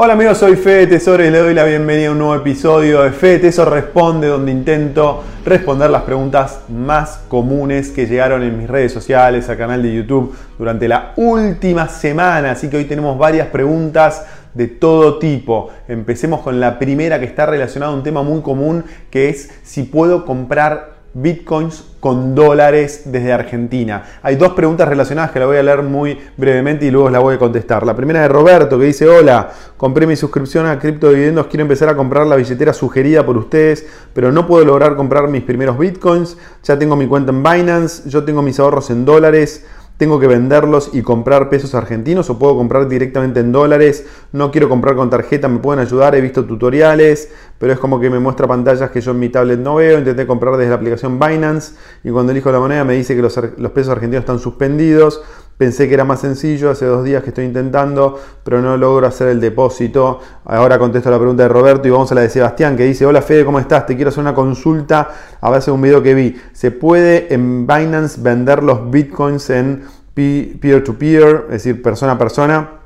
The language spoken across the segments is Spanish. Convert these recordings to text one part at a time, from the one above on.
Hola amigos, soy Fede Tesoro y le doy la bienvenida a un nuevo episodio de Fede Tesoro Responde, donde intento responder las preguntas más comunes que llegaron en mis redes sociales, al canal de YouTube durante la última semana. Así que hoy tenemos varias preguntas de todo tipo. Empecemos con la primera que está relacionada a un tema muy común, que es si puedo comprar bitcoins con dólares desde Argentina. Hay dos preguntas relacionadas que la voy a leer muy brevemente y luego la voy a contestar. La primera de Roberto que dice, hola, compré mi suscripción a Cripto Dividendos, quiero empezar a comprar la billetera sugerida por ustedes, pero no puedo lograr comprar mis primeros bitcoins. Ya tengo mi cuenta en Binance, yo tengo mis ahorros en dólares tengo que venderlos y comprar pesos argentinos o puedo comprar directamente en dólares. No quiero comprar con tarjeta, me pueden ayudar. He visto tutoriales, pero es como que me muestra pantallas que yo en mi tablet no veo. Intenté comprar desde la aplicación Binance y cuando elijo la moneda me dice que los, pesos argentinos están suspendidos. Pensé que era más sencillo, hace dos días que estoy intentando, pero no logro hacer el depósito. Ahora contesto la pregunta de Roberto y vamos a la de Sebastián que dice, hola Fede, ¿cómo estás? Te quiero hacer una consulta a base de un video que vi. ¿Se puede en Binance vender los bitcoins en peer-to-peer, es decir, persona a persona?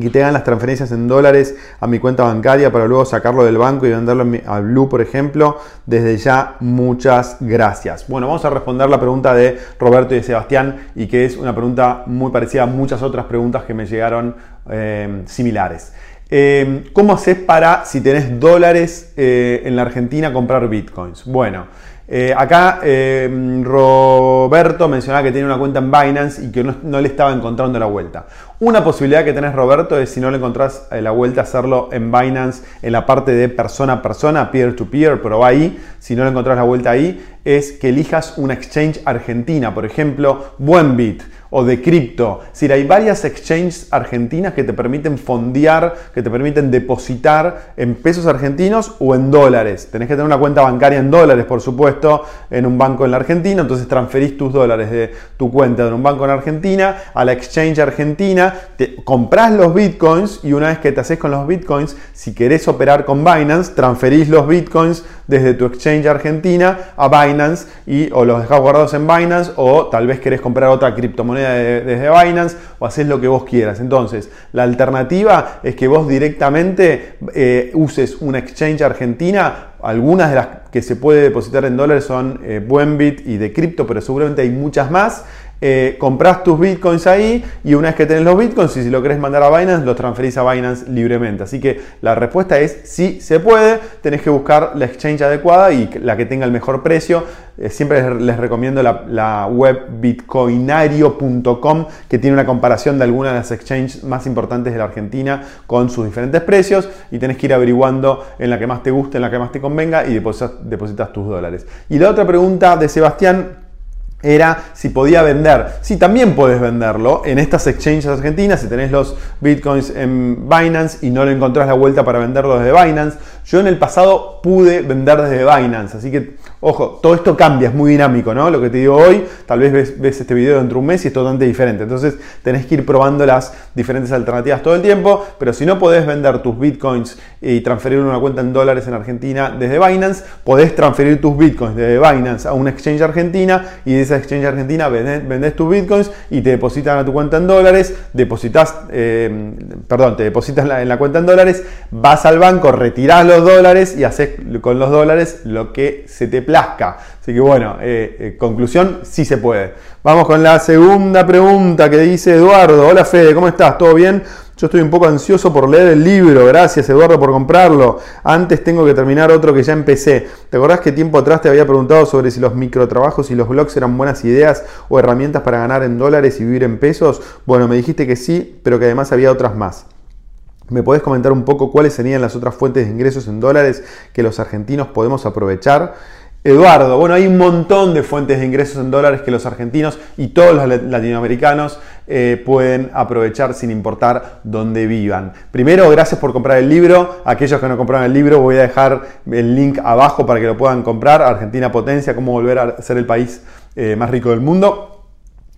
Que te hagan las transferencias en dólares a mi cuenta bancaria para luego sacarlo del banco y venderlo a Blue, por ejemplo. Desde ya, muchas gracias. Bueno, vamos a responder la pregunta de Roberto y de Sebastián y que es una pregunta muy parecida a muchas otras preguntas que me llegaron eh, similares. Eh, ¿Cómo haces para, si tenés dólares eh, en la Argentina, comprar bitcoins? Bueno, eh, acá eh, Roberto mencionaba que tiene una cuenta en Binance y que no, le estaba encontrando la vuelta. Una posibilidad que tenés Roberto es si no le encontrás eh, la vuelta hacerlo en Binance en la parte de persona a persona, peer to peer, pero ahí, si no le encontrás la vuelta ahí, es que elijas una exchange argentina, por ejemplo, Buenbit o de cripto. Si hay varias exchanges argentinas que te permiten fondear, que te permiten depositar en pesos argentinos o en dólares. Tenés que tener una cuenta bancaria en dólares, por supuesto, en un banco en la Argentina. Entonces transferís tus dólares de tu cuenta de un banco en Argentina a la exchange argentina. Te, comprás los bitcoins y una vez que te haces con los bitcoins, si querés operar con Binance, transferís los bitcoins desde tu exchange argentina a Binance y o los dejás guardados en Binance o tal vez querés comprar otra criptomoneda desde Binance o haces lo que vos quieras. Entonces, la alternativa es que vos directamente eh, uses una exchange argentina. Algunas de las que se puede depositar en dólares son eh, Buenbit y de cripto, pero seguramente hay muchas más. Eh, compras tus bitcoins ahí y una vez que tenés los bitcoins, y si lo querés mandar a Binance, los transferís a Binance libremente. Así que la respuesta es sí se puede, tenés que buscar la exchange adecuada y la que tenga el mejor precio. Eh, siempre les, recomiendo la, web bitcoinario.com que tiene una comparación de algunas de las exchanges más importantes de la Argentina con sus diferentes precios y tenés que ir averiguando en la que más te guste, en la que más te convenga y depositas, depositas tus dólares. Y la otra pregunta de Sebastián era si podía vender. Sí, también puedes venderlo en estas exchanges argentinas. Si tenés los bitcoins en Binance y no le encontrás la vuelta para venderlo desde Binance. Yo en el pasado pude vender desde Binance, así que Ojo, todo esto cambia, es muy dinámico, ¿no? Lo que te digo hoy, tal vez ves, este video dentro de un mes y es totalmente diferente. Entonces tenés que ir probando las diferentes alternativas todo el tiempo, pero si no podés vender tus bitcoins y transferir una cuenta en dólares en Argentina desde Binance, podés transferir tus bitcoins desde Binance a una exchange argentina y de esa exchange argentina vendés, tus bitcoins y te depositan a tu cuenta en dólares, depositas, eh, perdón, te depositas en la cuenta en dólares, vas al banco, retirás los dólares y haces con los dólares lo que se te Así que bueno, eh, eh, conclusión, sí se puede. Vamos con la segunda pregunta que dice Eduardo. Hola Fede, ¿cómo estás? ¿Todo bien? Yo estoy un poco ansioso por leer el libro. Gracias Eduardo por comprarlo. Antes tengo que terminar otro que ya empecé. ¿Te acordás que tiempo atrás te había preguntado sobre si los microtrabajos y los blogs eran buenas ideas o herramientas para ganar en dólares y vivir en pesos? Bueno, me dijiste que sí, pero que además había otras más. ¿Me podés comentar un poco cuáles serían las otras fuentes de ingresos en dólares que los argentinos podemos aprovechar? Eduardo, bueno, hay un montón de fuentes de ingresos en dólares que los argentinos y todos los latinoamericanos eh, pueden aprovechar sin importar dónde vivan. Primero, gracias por comprar el libro. Aquellos que no compraron el libro, voy a dejar el link abajo para que lo puedan comprar. Argentina Potencia, cómo volver a ser el país eh, más rico del mundo.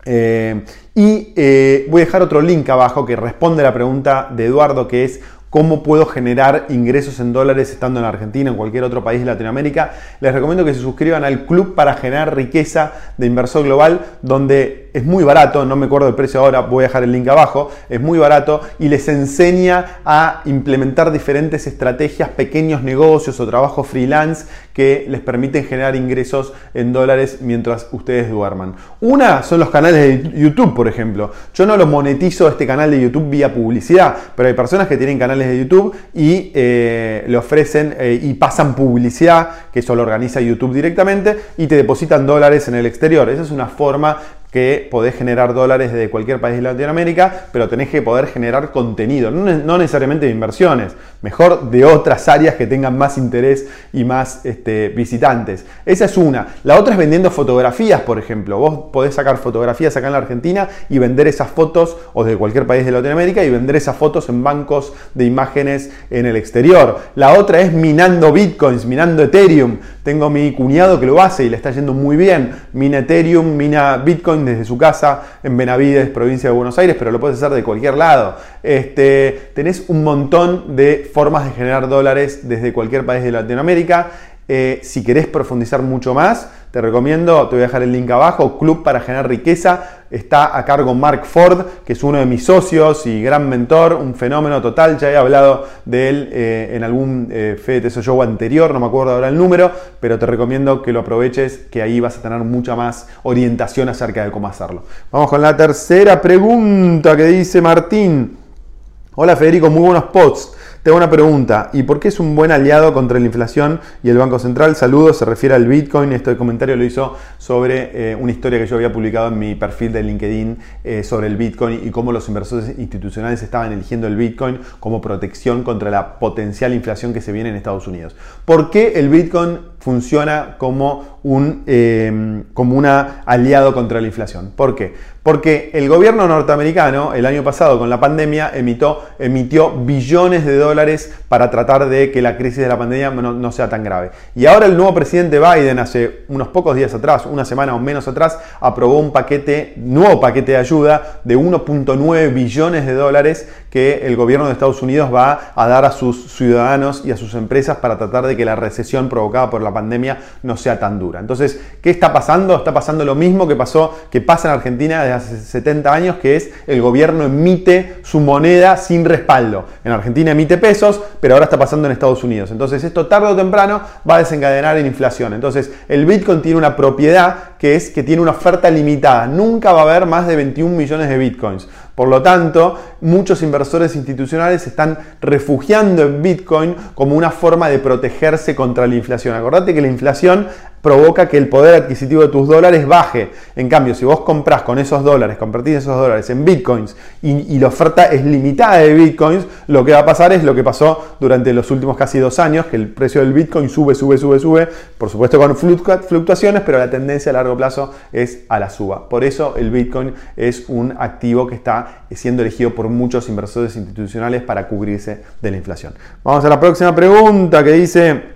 Eh, y voy a dejar otro link abajo que responde a la pregunta de Eduardo, que es cómo puedo generar ingresos en dólares estando en Argentina, en cualquier otro país de Latinoamérica, les recomiendo que se suscriban al Club para generar riqueza de inversor global, donde es muy barato, no me acuerdo el precio ahora, voy a dejar el link abajo, es muy barato y les enseña a implementar diferentes estrategias, pequeños negocios o trabajos freelance que les permiten generar ingresos en dólares mientras ustedes duerman. Una son los canales de YouTube, por ejemplo. Yo no lo monetizo este canal de YouTube vía publicidad, pero hay personas que tienen canales de YouTube y eh, le ofrecen eh, y pasan publicidad, que eso lo organiza YouTube directamente, y te depositan dólares en el exterior. Esa es una forma que podés generar dólares desde cualquier país de Latinoamérica, pero tenés que poder generar contenido, no, necesariamente de inversiones, mejor de otras áreas que tengan más interés y más este, visitantes. Esa es una. La otra es vendiendo fotografías, por ejemplo. Vos podés sacar fotografías acá en la Argentina y vender esas fotos, o de cualquier país de Latinoamérica, y vender esas fotos en bancos de imágenes en el exterior. La otra es minando bitcoins, minando Ethereum. Tengo mi cuñado que lo hace y le está yendo muy bien. Mina Ethereum, mina bitcoin desde su casa en Benavides, provincia de Buenos Aires, pero lo puedes hacer de cualquier lado. Este, tenés un montón de formas de generar dólares desde cualquier país de Latinoamérica. Eh, si querés profundizar mucho más, te recomiendo, te voy a dejar el link abajo, Club para Generar Riqueza. Está a cargo Mark Ford, que es uno de mis socios y gran mentor, un fenómeno total. Ya he hablado de él eh, en algún eh, Fede Show anterior, no me acuerdo ahora el número, pero te recomiendo que lo aproveches, que ahí vas a tener mucha más orientación acerca de cómo hacerlo. Vamos con la tercera pregunta que dice Martín. Hola Federico, muy buenos posts. Tengo una pregunta, ¿y por qué es un buen aliado contra la inflación y el Banco Central? Saludos, se refiere al Bitcoin. Este comentario lo hizo sobre eh, una historia que yo había publicado en mi perfil de LinkedIn eh, sobre el Bitcoin y cómo los inversores institucionales estaban eligiendo el Bitcoin como protección contra la potencial inflación que se viene en Estados Unidos. ¿Por qué el Bitcoin funciona como un eh, como una aliado contra la inflación? ¿Por qué? Porque el gobierno norteamericano el año pasado con la pandemia emitió, billones de dólares para tratar de que la crisis de la pandemia no, sea tan grave. Y ahora el nuevo presidente Biden hace unos pocos días atrás, una semana o menos atrás, aprobó un paquete, nuevo paquete de ayuda de 1.9 billones de dólares que el gobierno de Estados Unidos va a dar a sus ciudadanos y a sus empresas para tratar de que la recesión provocada por la pandemia no sea tan dura. Entonces, ¿qué está pasando? Está pasando lo mismo que pasó, que pasa en Argentina desde hace 70 años, que es el gobierno emite su moneda sin respaldo. En Argentina emite pesos, pero ahora está pasando en Estados Unidos. Entonces, esto tarde o temprano va a desencadenar en inflación. Entonces, el Bitcoin tiene una propiedad que es que tiene una oferta limitada. Nunca va a haber más de 21 millones de Bitcoins. Por lo tanto, muchos inversores institucionales están refugiando en Bitcoin como una forma de protegerse contra la inflación. Acordate que la inflación provoca que el poder adquisitivo de tus dólares baje. En cambio, si vos compras con esos dólares, convertís esos dólares en bitcoins y, la oferta es limitada de bitcoins, lo que va a pasar es lo que pasó durante los últimos casi dos años, que el precio del bitcoin sube, sube, sube, sube, por supuesto con fluctuaciones, pero la tendencia a largo plazo es a la suba. Por eso el bitcoin es un activo que está siendo elegido por muchos inversores institucionales para cubrirse de la inflación. Vamos a la próxima pregunta que dice...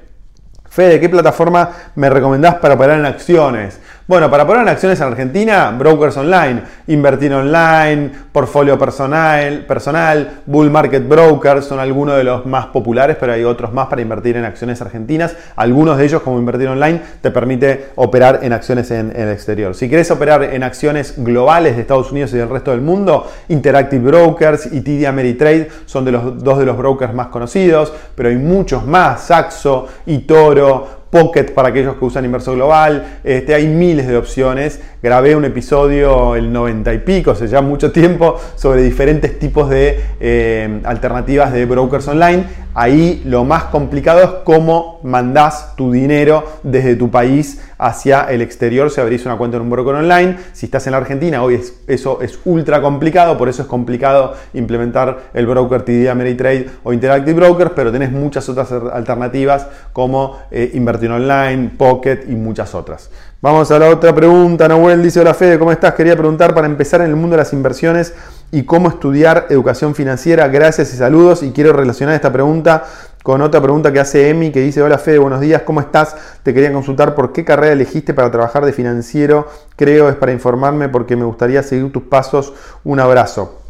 Fede, ¿qué plataforma me recomendás para operar en acciones? Bueno, para poner acciones en Argentina, brokers online, invertir online, portfolio personal, personal, bull market brokers son algunos de los más populares, pero hay otros más para invertir en acciones argentinas. Algunos de ellos, como invertir online, te permite operar en acciones en, el exterior. Si quieres operar en acciones globales de Estados Unidos y del resto del mundo, Interactive Brokers y TD Ameritrade son de los, dos de los brokers más conocidos, pero hay muchos más, Saxo, Toro. Pocket para aquellos que usan inverso global. Este, hay miles de opciones. Grabé un episodio el 90 y pico, o sea, ya mucho tiempo, sobre diferentes tipos de eh, alternativas de brokers online. Ahí lo más complicado es cómo mandás tu dinero desde tu país hacia el exterior si abrís una cuenta en un broker online. Si estás en la Argentina, hoy eso es ultra complicado, por eso es complicado implementar el broker TD Ameritrade o Interactive Brokers, pero tenés muchas otras alternativas como eh, Invertir Online, Pocket y muchas otras. Vamos a la otra pregunta. Nahuel dice, hola Fede, ¿cómo estás? Quería preguntar para empezar en el mundo de las inversiones y cómo estudiar educación financiera. Gracias y saludos. Y quiero relacionar esta pregunta con otra pregunta que hace Emi, que dice, hola Fede, buenos días, ¿cómo estás? Te quería consultar por qué carrera elegiste para trabajar de financiero. Creo es para informarme porque me gustaría seguir tus pasos. Un abrazo.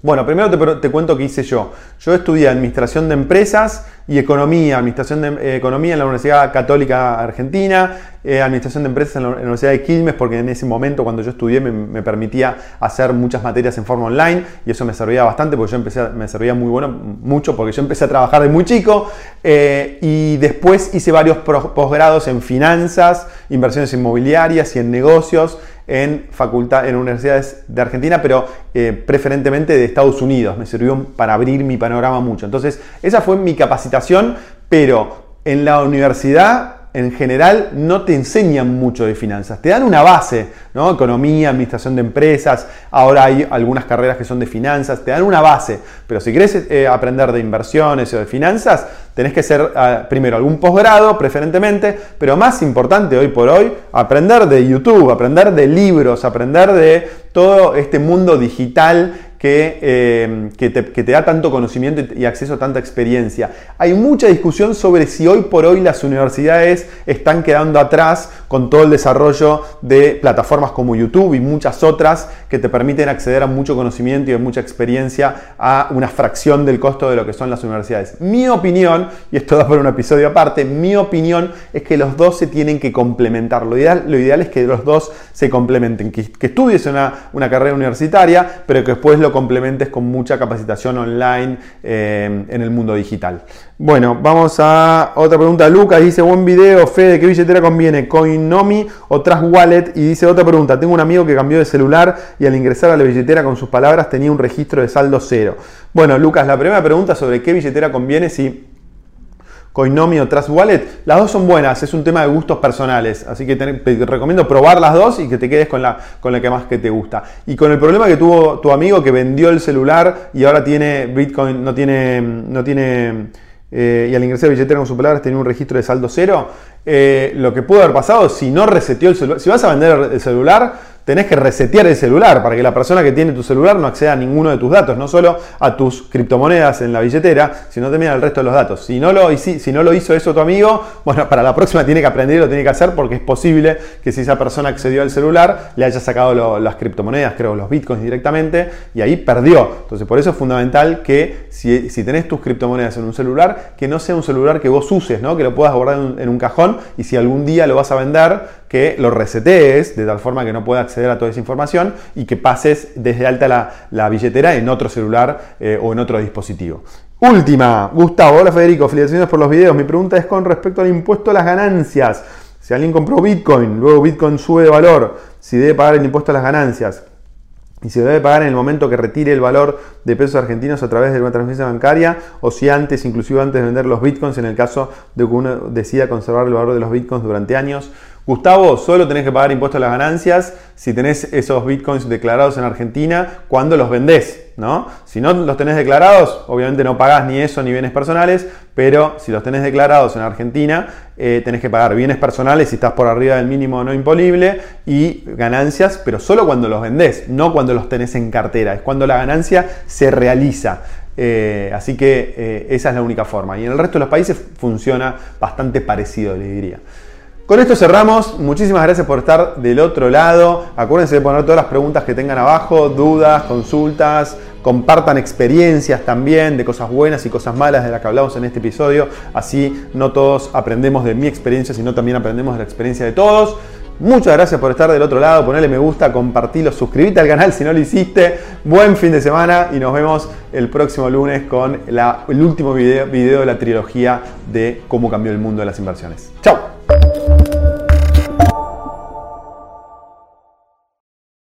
Bueno, primero te, cuento qué hice yo. Yo estudié Administración de Empresas y Economía, Administración de eh, Economía en la Universidad Católica Argentina, eh, Administración de Empresas en la Universidad de Quilmes, porque en ese momento cuando yo estudié me, permitía hacer muchas materias en forma online y eso me servía bastante porque yo empecé, me servía muy bueno, mucho porque yo empecé a trabajar de muy chico eh, y después hice varios posgrados en finanzas, inversiones inmobiliarias y en negocios en, facultad, en universidades de Argentina, pero eh, preferentemente de Estados Unidos. Me sirvió para abrir mi panorama mucho. Entonces, esa fue mi capacitación, pero en la universidad en general no te enseñan mucho de finanzas, te dan una base, ¿no? Economía, administración de empresas, ahora hay algunas carreras que son de finanzas, te dan una base, pero si quieres eh, aprender de inversiones o de finanzas, tenés que hacer ah, primero algún posgrado, preferentemente, pero más importante hoy por hoy, aprender de YouTube, aprender de libros, aprender de todo este mundo digital Em, que, te, da tanto conocimiento y acceso a tanta experiencia. Hay mucha discusión sobre si hoy por hoy las universidades están quedando atrás con todo el desarrollo de plataformas como YouTube y muchas otras que te permiten acceder a mucho conocimiento y a mucha experiencia a una fracción del costo de lo que son las universidades. Mi opinión, y esto da por un episodio aparte, mi opinión es que los dos se tienen que complementar. Lo ideal, lo ideal es que los dos se complementen, que, estudies una, una carrera universitaria, pero que después lo complementes con mucha capacitación online eh, en el mundo digital. Bueno, vamos a otra pregunta. Lucas dice, buen video, Fede, ¿qué billetera conviene? Coinomi o Trust Wallet? Y dice otra pregunta, tengo un amigo que cambió de celular y al ingresar a la billetera con sus palabras tenía un registro de saldo cero. Bueno, Lucas, la primera pregunta sobre qué billetera conviene, si Coinomi o Trust Wallet, las dos son buenas, es un tema de gustos personales, así que te, recomiendo probar las dos y que te quedes con la, con la que más que te gusta. Y con el problema que tuvo tu amigo que vendió el celular y ahora tiene Bitcoin, no tiene, no tiene eh, y al ingresar billetera con su palabras tenía un registro de saldo cero, eh, lo que pudo haber pasado si no reseteó el celular, si vas a vender el celular, tenés que resetear el celular para que la persona que tiene tu celular no acceda a ninguno de tus datos, no solo a tus criptomonedas en la billetera, sino también al resto de los datos. Si no lo, si no lo hizo eso tu amigo, bueno, para la próxima tiene que aprender y lo tiene que hacer porque es posible que si esa persona accedió al celular le haya sacado las criptomonedas, creo, los bitcoins directamente y ahí perdió. Entonces, por eso es fundamental que si, si tenés tus criptomonedas en un celular, que no sea un celular que vos uses, ¿no? que lo puedas guardar en un cajón y si algún día lo vas a vender, que lo resetees de tal forma que no pueda acceder a toda esa información y que pases desde alta la, billetera en otro celular eh, o en otro dispositivo. Última, Gustavo, hola Federico, felicitaciones por los videos. Mi pregunta es con respecto al impuesto a las ganancias. Si alguien compró Bitcoin, luego Bitcoin sube de valor, si debe pagar el impuesto a las ganancias y si debe pagar en el momento que retire el valor de pesos argentinos a través de una transferencia bancaria o si antes, inclusive antes de vender los bitcoins, en el caso de que uno decida conservar el valor de los bitcoins durante años. Gustavo, solo tenés que pagar impuestos a las ganancias si tenés esos bitcoins declarados en Argentina cuando los vendés, ¿no? Si no los tenés declarados, obviamente no pagás ni eso ni bienes personales, pero si los tenés declarados en Argentina, eh, tenés que pagar bienes personales si estás por arriba del mínimo no imponible y ganancias, pero solo cuando los vendés, no cuando los tenés en cartera, es cuando la ganancia se realiza. Eh, así que eh, esa es la única forma. Y en el resto de los países funciona bastante parecido, le diría. Con esto cerramos. Muchísimas gracias por estar del otro lado. Acuérdense de poner todas las preguntas que tengan abajo, dudas, consultas. Compartan experiencias también de cosas buenas y cosas malas de las que hablamos en este episodio. Así no todos aprendemos de mi experiencia, sino también aprendemos de la experiencia de todos. Muchas gracias por estar del otro lado, ponerle me gusta, compartirlo, suscríbete al canal si no lo hiciste. Buen fin de semana y nos vemos el próximo lunes con el último video, video de la trilogía de cómo cambió el mundo de las inversiones. ¡Chao!